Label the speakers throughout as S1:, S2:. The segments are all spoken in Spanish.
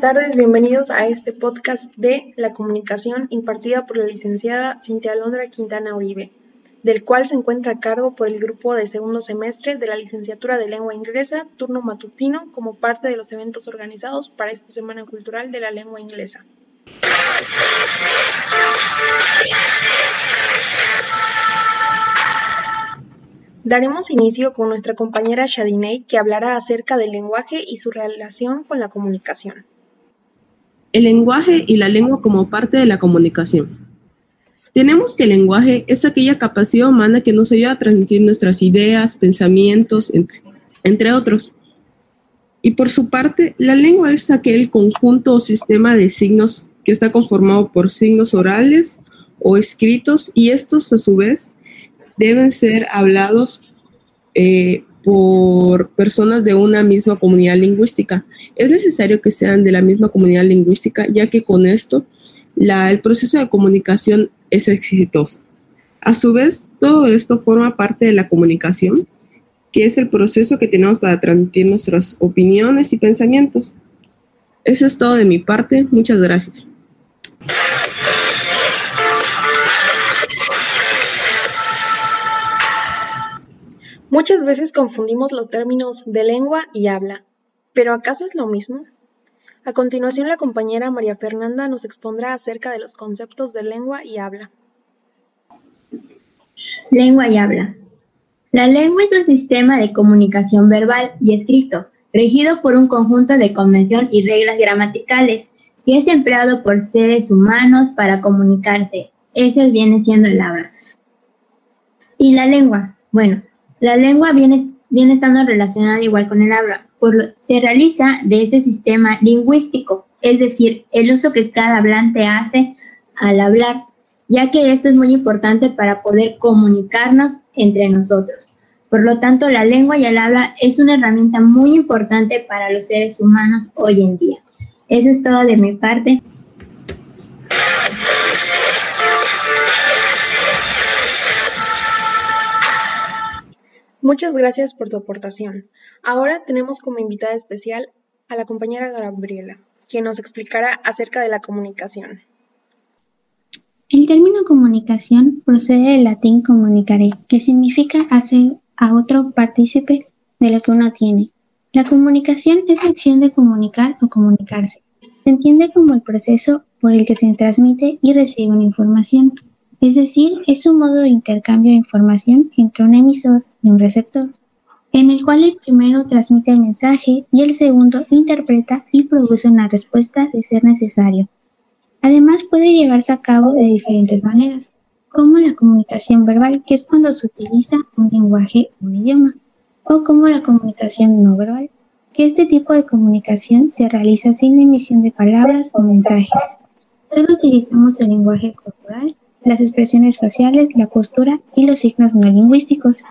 S1: tardes, bienvenidos a este podcast de la comunicación impartida por la licenciada Cintia Alondra Quintana Uribe, del cual se encuentra a cargo por el grupo de segundo semestre de la licenciatura de lengua inglesa, turno matutino, como parte de los eventos organizados para esta Semana Cultural de la Lengua Inglesa. Daremos inicio con nuestra compañera Shadinei, que hablará acerca del lenguaje y su relación con la comunicación.
S2: El lenguaje y la lengua como parte de la comunicación. Tenemos que el lenguaje es aquella capacidad humana que nos ayuda a transmitir nuestras ideas, pensamientos, entre, entre otros. Y por su parte, la lengua es aquel conjunto o sistema de signos que está conformado por signos orales o escritos y estos a su vez deben ser hablados eh, por personas de una misma comunidad lingüística. Es necesario que sean de la misma comunidad lingüística, ya que con esto el proceso de comunicación es exitoso. A su vez, todo esto forma parte de la comunicación, que es el proceso que tenemos para transmitir nuestras opiniones y pensamientos. Eso es todo de mi parte. Muchas gracias.
S1: Muchas veces confundimos los términos de lengua y habla, pero ¿acaso es lo mismo? A continuación la compañera María Fernanda nos expondrá acerca de los conceptos de lengua y habla.
S3: Lengua y habla. La lengua es un sistema de comunicación verbal y escrito, regido por un conjunto de convención y reglas gramaticales, que es empleado por seres humanos para comunicarse. Ese viene siendo el habla. Y la lengua. Bueno, la lengua viene, viene estando relacionada igual con el habla, por lo, se realiza de este sistema lingüístico, es decir, el uso que cada hablante hace al hablar, ya que esto es muy importante para poder comunicarnos entre nosotros. Por lo tanto, la lengua y el habla es una herramienta muy importante para los seres humanos hoy en día. Eso es todo de mi parte.
S1: Muchas gracias por tu aportación. Ahora tenemos como invitada especial a la compañera Gabriela, quien nos explicará acerca de la comunicación.
S4: El término comunicación procede del latín comunicare, que significa hacer a otro partícipe de lo que uno tiene. La comunicación es la acción de comunicar o comunicarse. Se entiende como el proceso por el que se transmite y recibe una información. Es decir, es un modo de intercambio de información entre un emisor y un receptor, en el cual el primero transmite el mensaje y el segundo interpreta y produce una respuesta de ser necesario. Además puede llevarse a cabo de diferentes maneras, como la comunicación verbal, que es cuando se utiliza un lenguaje o un idioma, o como la comunicación no verbal, que este tipo de comunicación se realiza sin emisión de palabras o mensajes. Solo utilizamos el lenguaje corporal las expresiones faciales, la postura y los signos no lingüísticos.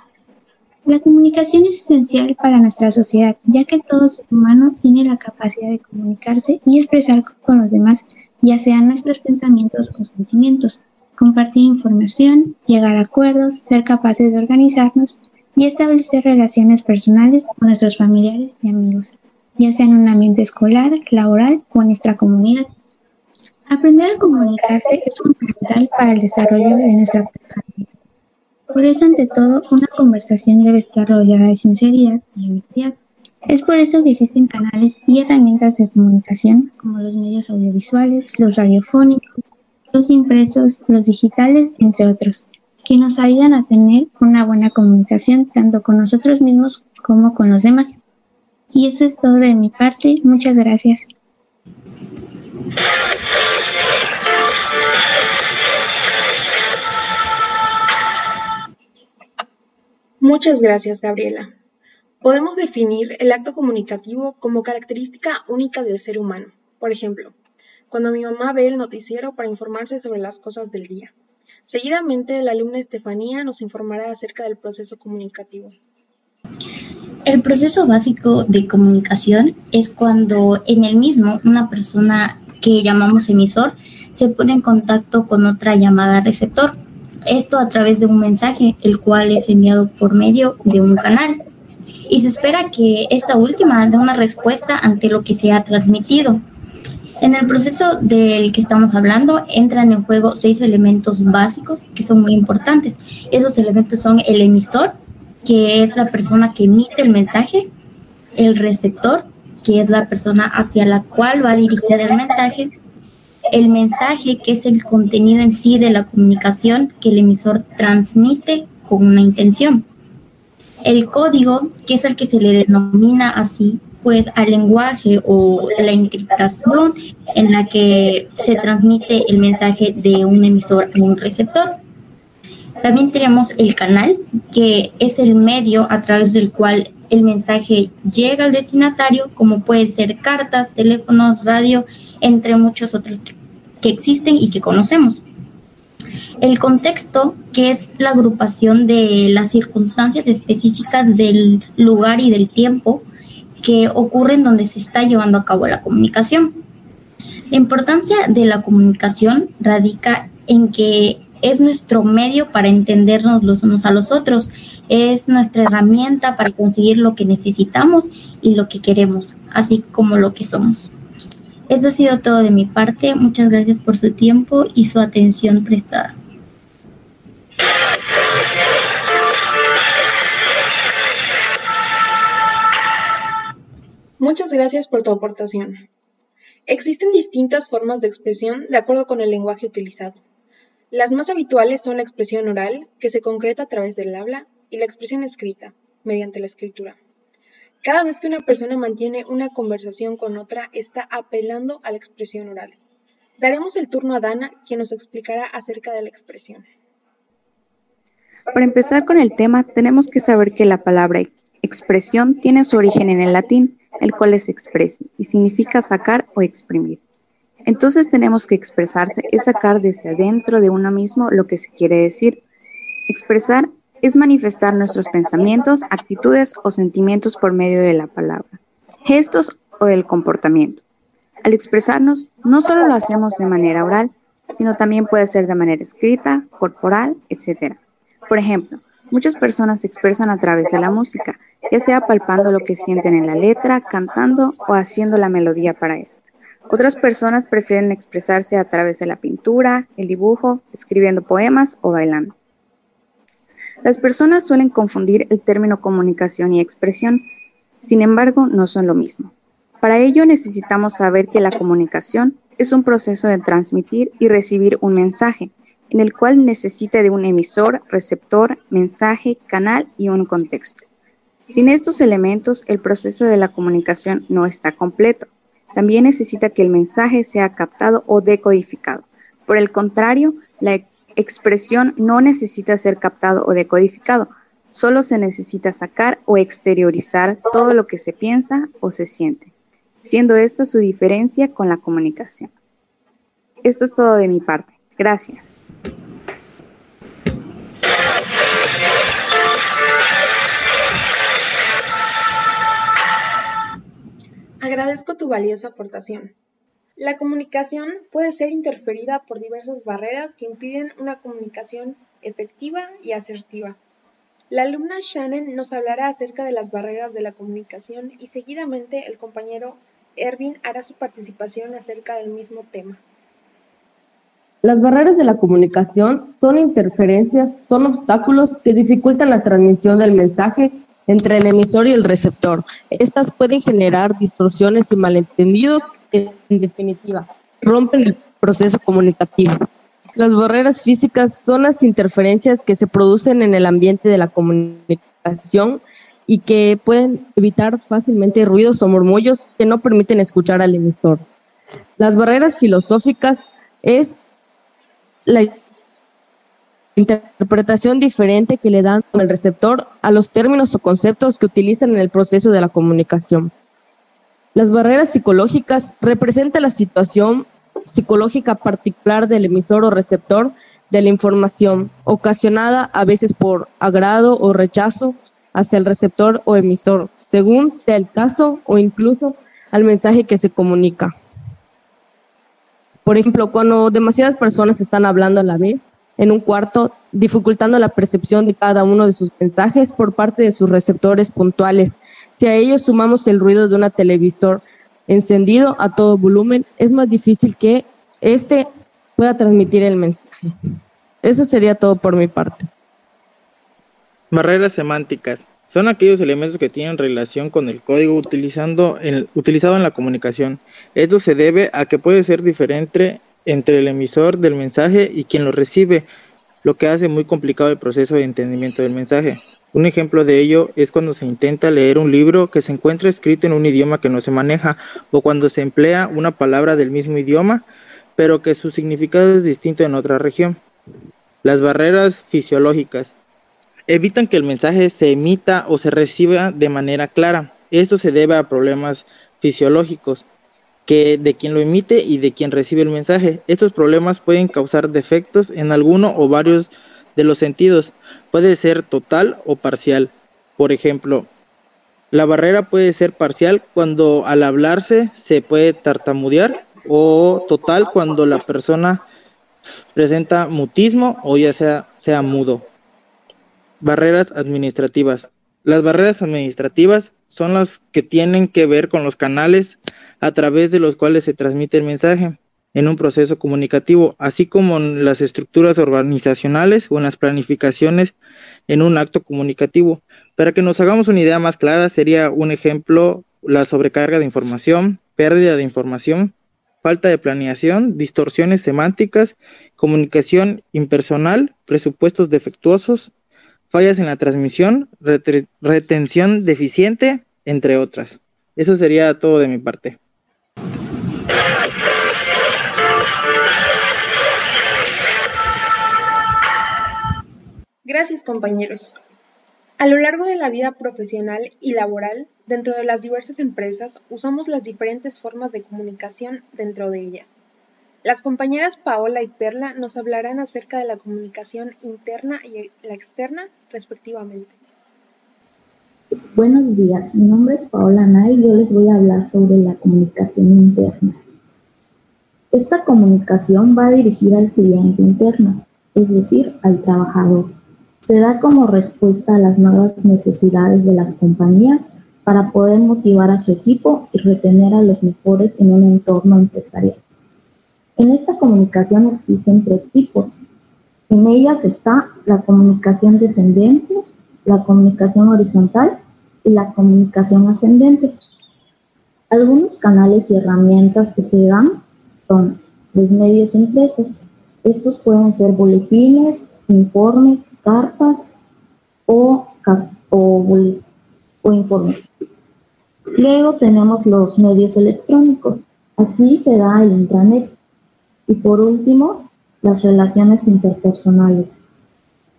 S4: La comunicación es esencial para nuestra sociedad, ya que todo ser humano tiene la capacidad de comunicarse y expresar con los demás, ya sean nuestros pensamientos o sentimientos, compartir información, llegar a acuerdos, ser capaces de organizarnos y establecer relaciones personales con nuestros familiares y amigos, ya sea en un ambiente escolar, laboral o en nuestra comunidad. Aprender a comunicarse es fundamental para el desarrollo de nuestra personalidad. Por eso, ante todo, una conversación debe estar rodeada de sinceridad y honestidad. Es por eso que existen canales y herramientas de comunicación como los medios audiovisuales, los radiofónicos, los impresos, los digitales, entre otros, que nos ayudan a tener una buena comunicación tanto con nosotros mismos como con los demás. Y eso es todo de mi parte. Muchas gracias.
S1: Muchas gracias, Gabriela. Podemos definir el acto comunicativo como característica única del ser humano. Por ejemplo, cuando mi mamá ve el noticiero para informarse sobre las cosas del día. Seguidamente, la alumna Estefanía nos informará acerca del proceso comunicativo.
S5: El proceso básico de comunicación es cuando en el mismo una persona que llamamos emisor se pone en contacto con otra llamada receptor. Esto a través de un mensaje, el cual es enviado por medio de un canal. Y se espera que esta última dé una respuesta ante lo que se ha transmitido. En el proceso del que estamos hablando entran en juego seis elementos básicos que son muy importantes. Esos elementos son el emisor, que es la persona que emite el mensaje, el receptor, que es la persona hacia la cual va dirigida el mensaje, el mensaje, que es el contenido en sí de la comunicación que el emisor transmite con una intención. El código, que es el que se le denomina así, pues al lenguaje o la encriptación en la que se transmite el mensaje de un emisor a un receptor. También tenemos el canal, que es el medio a través del cual el mensaje llega al destinatario, como pueden ser cartas, teléfonos, radio, entre muchos otros que, que existen y que conocemos. El contexto, que es la agrupación de las circunstancias específicas del lugar y del tiempo que ocurren donde se está llevando a cabo la comunicación. La importancia de la comunicación radica en que es nuestro medio para entendernos los unos a los otros, es nuestra herramienta para conseguir lo que necesitamos y lo que queremos, así como lo que somos. Eso ha sido todo de mi parte. Muchas gracias por su tiempo y su atención prestada.
S1: Muchas gracias por tu aportación. Existen distintas formas de expresión de acuerdo con el lenguaje utilizado. Las más habituales son la expresión oral, que se concreta a través del habla, y la expresión escrita, mediante la escritura. Cada vez que una persona mantiene una conversación con otra, está apelando a la expresión oral. Daremos el turno a Dana, quien nos explicará acerca de la expresión.
S6: Para empezar con el tema, tenemos que saber que la palabra expresión tiene su origen en el latín, el cual es expresi, y significa sacar o exprimir. Entonces tenemos que expresarse, es sacar desde adentro de uno mismo lo que se quiere decir. Expresar es manifestar nuestros pensamientos, actitudes o sentimientos por medio de la palabra, gestos o del comportamiento. Al expresarnos, no solo lo hacemos de manera oral, sino también puede ser de manera escrita, corporal, etc. Por ejemplo, muchas personas se expresan a través de la música, ya sea palpando lo que sienten en la letra, cantando o haciendo la melodía para esto. Otras personas prefieren expresarse a través de la pintura, el dibujo, escribiendo poemas o bailando. Las personas suelen confundir el término comunicación y expresión, sin embargo, no son lo mismo. Para ello necesitamos saber que la comunicación es un proceso de transmitir y recibir un mensaje, en el cual necesita de un emisor, receptor, mensaje, canal y un contexto. Sin estos elementos, el proceso de la comunicación no está completo. También necesita que el mensaje sea captado o decodificado. Por el contrario, la expresión no necesita ser captado o decodificado, solo se necesita sacar o exteriorizar todo lo que se piensa o se siente, siendo esta su diferencia con la comunicación. Esto es todo de mi parte. Gracias.
S1: Agradezco tu valiosa aportación. La comunicación puede ser interferida por diversas barreras que impiden una comunicación efectiva y asertiva. La alumna Shannon nos hablará acerca de las barreras de la comunicación y seguidamente el compañero Ervin hará su participación acerca del mismo tema.
S7: Las barreras de la comunicación son interferencias, son obstáculos que dificultan la transmisión del mensaje entre el emisor y el receptor. Estas pueden generar distorsiones y malentendidos, en definitiva, rompen el proceso comunicativo. Las barreras físicas son las interferencias que se producen en el ambiente de la comunicación y que pueden evitar fácilmente ruidos o murmullos que no permiten escuchar al emisor. Las barreras filosóficas es la interpretación diferente que le dan el receptor a los términos o conceptos que utilizan en el proceso de la comunicación. Las barreras psicológicas representan la situación psicológica particular del emisor o receptor de la información, ocasionada a veces por agrado o rechazo hacia el receptor o emisor, según sea el caso o incluso al mensaje que se comunica. Por ejemplo, cuando demasiadas personas están hablando a la vez, en un cuarto, dificultando la percepción de cada uno de sus mensajes por parte de sus receptores puntuales. Si a ellos sumamos el ruido de una televisor, encendido a todo volumen, es más difícil que éste pueda transmitir el mensaje. Eso sería todo por mi parte.
S8: Barreras semánticas. Son aquellos elementos que tienen relación con el código utilizado en la comunicación. Esto se debe a que puede ser diferente entre el emisor del mensaje y quien lo recibe, lo que hace muy complicado el proceso de entendimiento del mensaje. Un ejemplo de ello es cuando se intenta leer un libro que se encuentra escrito en un idioma que no se maneja o cuando se emplea una palabra del mismo idioma, pero que su significado es distinto en otra región. Las barreras fisiológicas evitan que el mensaje se emita o se reciba de manera clara. Esto se debe a problemas fisiológicos que de quien lo emite y de quien recibe el mensaje. Estos problemas pueden causar defectos en alguno o varios de los sentidos. Puede ser total o parcial. Por ejemplo, la barrera puede ser parcial cuando al hablarse se puede tartamudear o total cuando la persona presenta mutismo o ya sea, sea mudo. Barreras administrativas. Las barreras administrativas son las que tienen que ver con los canales a través de los cuales se transmite el mensaje en un proceso comunicativo, así como en las estructuras organizacionales o en las planificaciones en un acto comunicativo. Para que nos hagamos una idea más clara, sería un ejemplo la sobrecarga de información, pérdida de información, falta de planeación, distorsiones semánticas, comunicación impersonal, presupuestos defectuosos, fallas en la transmisión, retención deficiente, entre otras. Eso sería todo de mi parte.
S1: Gracias compañeros. A lo largo de la vida profesional y laboral, dentro de las diversas empresas, usamos las diferentes formas de comunicación dentro de ella. Las compañeras Paola y Perla nos hablarán acerca de la comunicación interna y la externa, respectivamente.
S9: Buenos días, mi nombre es Paola Nay y yo les voy a hablar sobre la comunicación interna. Esta comunicación va dirigida al cliente interno, es decir, al trabajador. Se da como respuesta a las nuevas necesidades de las compañías para poder motivar a su equipo y retener a los mejores en un entorno empresarial. En esta comunicación existen tres tipos. En ellas está la comunicación descendente, la comunicación horizontal y la comunicación ascendente. Algunos canales y herramientas que se dan son los medios impresos. Estos pueden ser boletines, informes, cartas o, o informes. Luego tenemos los medios electrónicos. Aquí se da el intranet. Y por último, las relaciones interpersonales.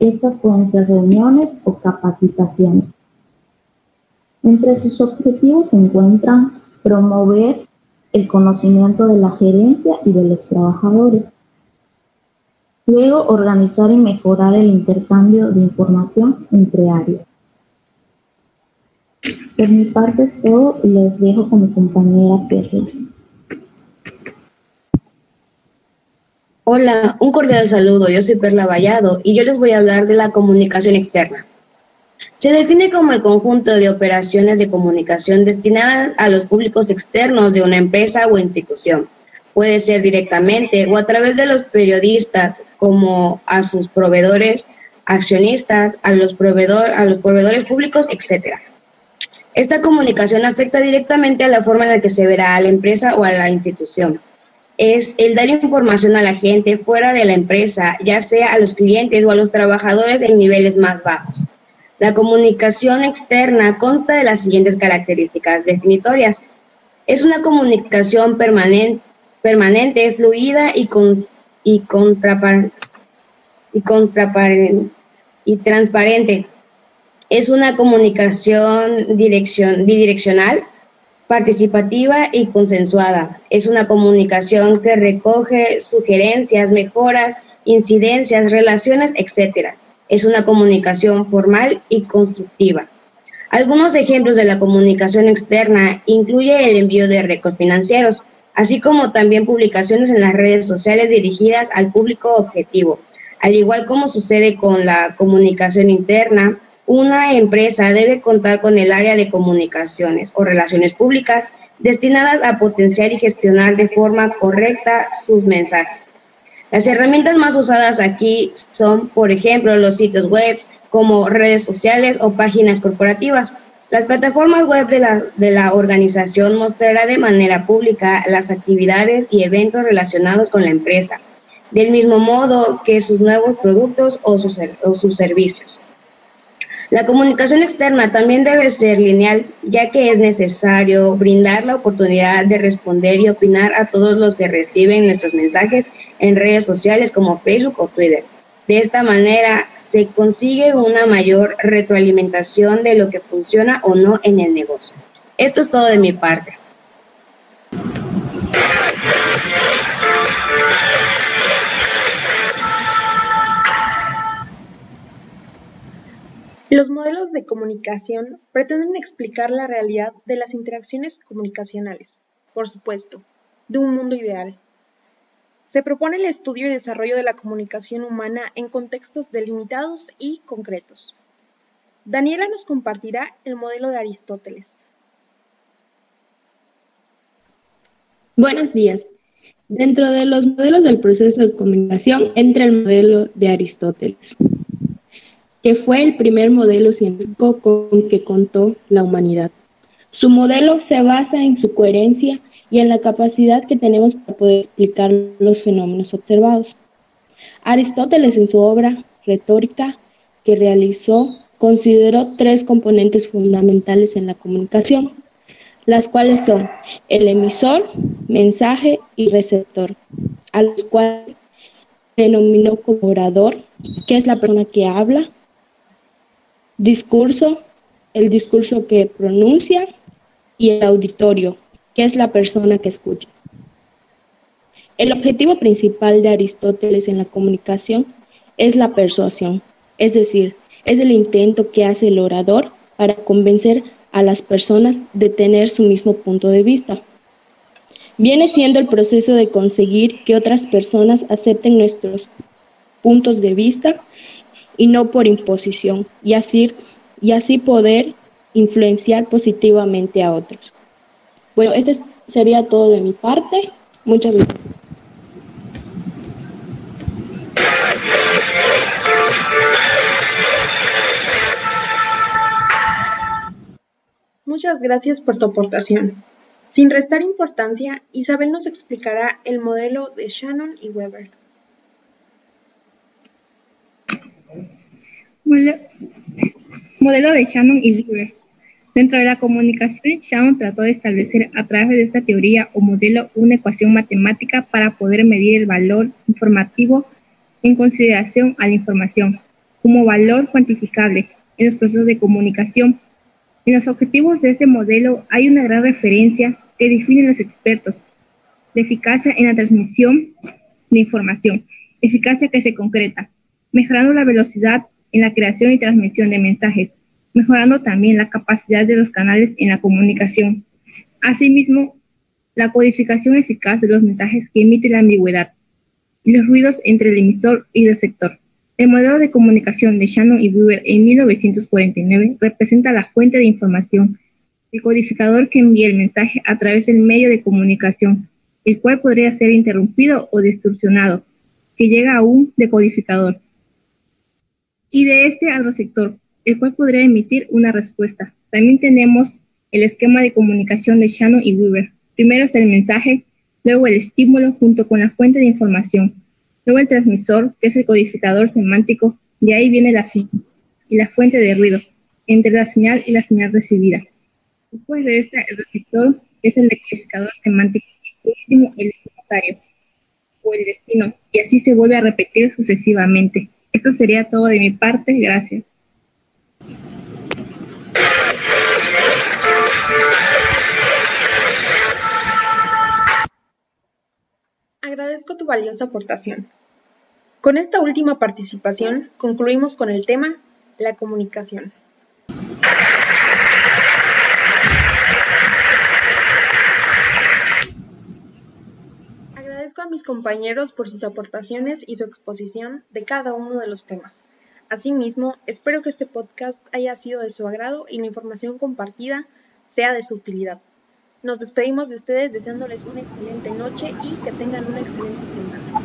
S9: Estas pueden ser reuniones o capacitaciones. Entre sus objetivos se encuentran promover el conocimiento de la gerencia y de los trabajadores. Luego, organizar y mejorar el intercambio de información entre áreas. Por mi parte es todo y les dejo con mi compañera Perry.
S10: Hola, un cordial saludo. Yo soy Perla Vallado y yo les voy a hablar de la comunicación externa. Se define como el conjunto de operaciones de comunicación destinadas a los públicos externos de una empresa o institución. Puede ser directamente o a través de los periodistas, como a sus proveedores, accionistas, a los, proveedor, a los proveedores públicos, etc. Esta comunicación afecta directamente a la forma en la que se verá a la empresa o a la institución es el dar información a la gente fuera de la empresa, ya sea a los clientes o a los trabajadores en niveles más bajos. La comunicación externa consta de las siguientes características definitorias. Es una comunicación permanente, permanente fluida y, con, y, y, y transparente. Es una comunicación dirección, bidireccional participativa y consensuada. Es una comunicación que recoge sugerencias, mejoras, incidencias, relaciones, etc. Es una comunicación formal y constructiva. Algunos ejemplos de la comunicación externa incluye el envío de récords financieros, así como también publicaciones en las redes sociales dirigidas al público objetivo. Al igual como sucede con la comunicación interna, una empresa debe contar con el área de comunicaciones o relaciones públicas destinadas a potenciar y gestionar de forma correcta sus mensajes. Las herramientas más usadas aquí son, por ejemplo, los sitios web, como redes sociales o páginas corporativas. Las plataformas web de la, de la organización mostrará de manera pública las actividades y eventos relacionados con la empresa, del mismo modo que sus nuevos productos o sus, o sus servicios. La comunicación externa también debe ser lineal, ya que es necesario brindar la oportunidad de responder y opinar a todos los que reciben nuestros mensajes en redes sociales como Facebook o Twitter. De esta manera se consigue una mayor retroalimentación de lo que funciona o no en el negocio. Esto es todo de mi parte.
S1: Los modelos de comunicación pretenden explicar la realidad de las interacciones comunicacionales, por supuesto, de un mundo ideal. Se propone el estudio y desarrollo de la comunicación humana en contextos delimitados y concretos. Daniela nos compartirá el modelo de Aristóteles.
S11: Buenos días. Dentro de los modelos del proceso de comunicación entra el modelo de Aristóteles que fue el primer modelo científico con que contó la humanidad. Su modelo se basa en su coherencia y en la capacidad que tenemos para poder explicar los fenómenos observados. Aristóteles en su obra Retórica que realizó consideró tres componentes fundamentales en la comunicación, las cuales son el emisor, mensaje y receptor, a los cuales denominó como orador, que es la persona que habla, discurso, el discurso que pronuncia y el auditorio, que es la persona que escucha. El objetivo principal de Aristóteles en la comunicación es la persuasión, es decir, es el intento que hace el orador para convencer a las personas de tener su mismo punto de vista. Viene siendo el proceso de conseguir que otras personas acepten nuestros puntos de vista y no por imposición, y así, y así poder influenciar positivamente a otros. Bueno, este sería todo de mi parte. Muchas gracias.
S1: Muchas gracias por tu aportación. Sin restar importancia, Isabel nos explicará el modelo de Shannon y Weber.
S12: Modelo de Shannon y Weaver. Dentro de la comunicación, Shannon trató de establecer a través de esta teoría o modelo una ecuación matemática para poder medir el valor informativo en consideración a la información como valor cuantificable en los procesos de comunicación. En los objetivos de este modelo hay una gran referencia que definen los expertos de eficacia en la transmisión de información, eficacia que se concreta, mejorando la velocidad en la creación y transmisión de mensajes, mejorando también la capacidad de los canales en la comunicación. Asimismo, la codificación eficaz de los mensajes que emite la ambigüedad y los ruidos entre el emisor y el receptor. El modelo de comunicación de Shannon y Weaver en 1949 representa la fuente de información, el codificador que envía el mensaje a través del medio de comunicación, el cual podría ser interrumpido o distorsionado, que llega a un decodificador y de este al receptor, el cual podría emitir una respuesta. También tenemos el esquema de comunicación de Shannon y Weaver. Primero está el mensaje, luego el estímulo junto con la fuente de información, luego el transmisor, que es el codificador semántico, de ahí viene la fin y la fuente de ruido, entre la señal y la señal recibida. Después de esta, el receptor, es el decodificador semántico, y por último, el destinatario o el destino, y así se vuelve a repetir sucesivamente. Esto sería todo de mi parte. Gracias.
S1: Agradezco tu valiosa aportación. Con esta última participación concluimos con el tema la comunicación. A mis compañeros por sus aportaciones y su exposición de cada uno de los temas. Asimismo, espero que este podcast haya sido de su agrado y la información compartida sea de su utilidad. Nos despedimos de ustedes deseándoles una excelente noche y que tengan una excelente semana.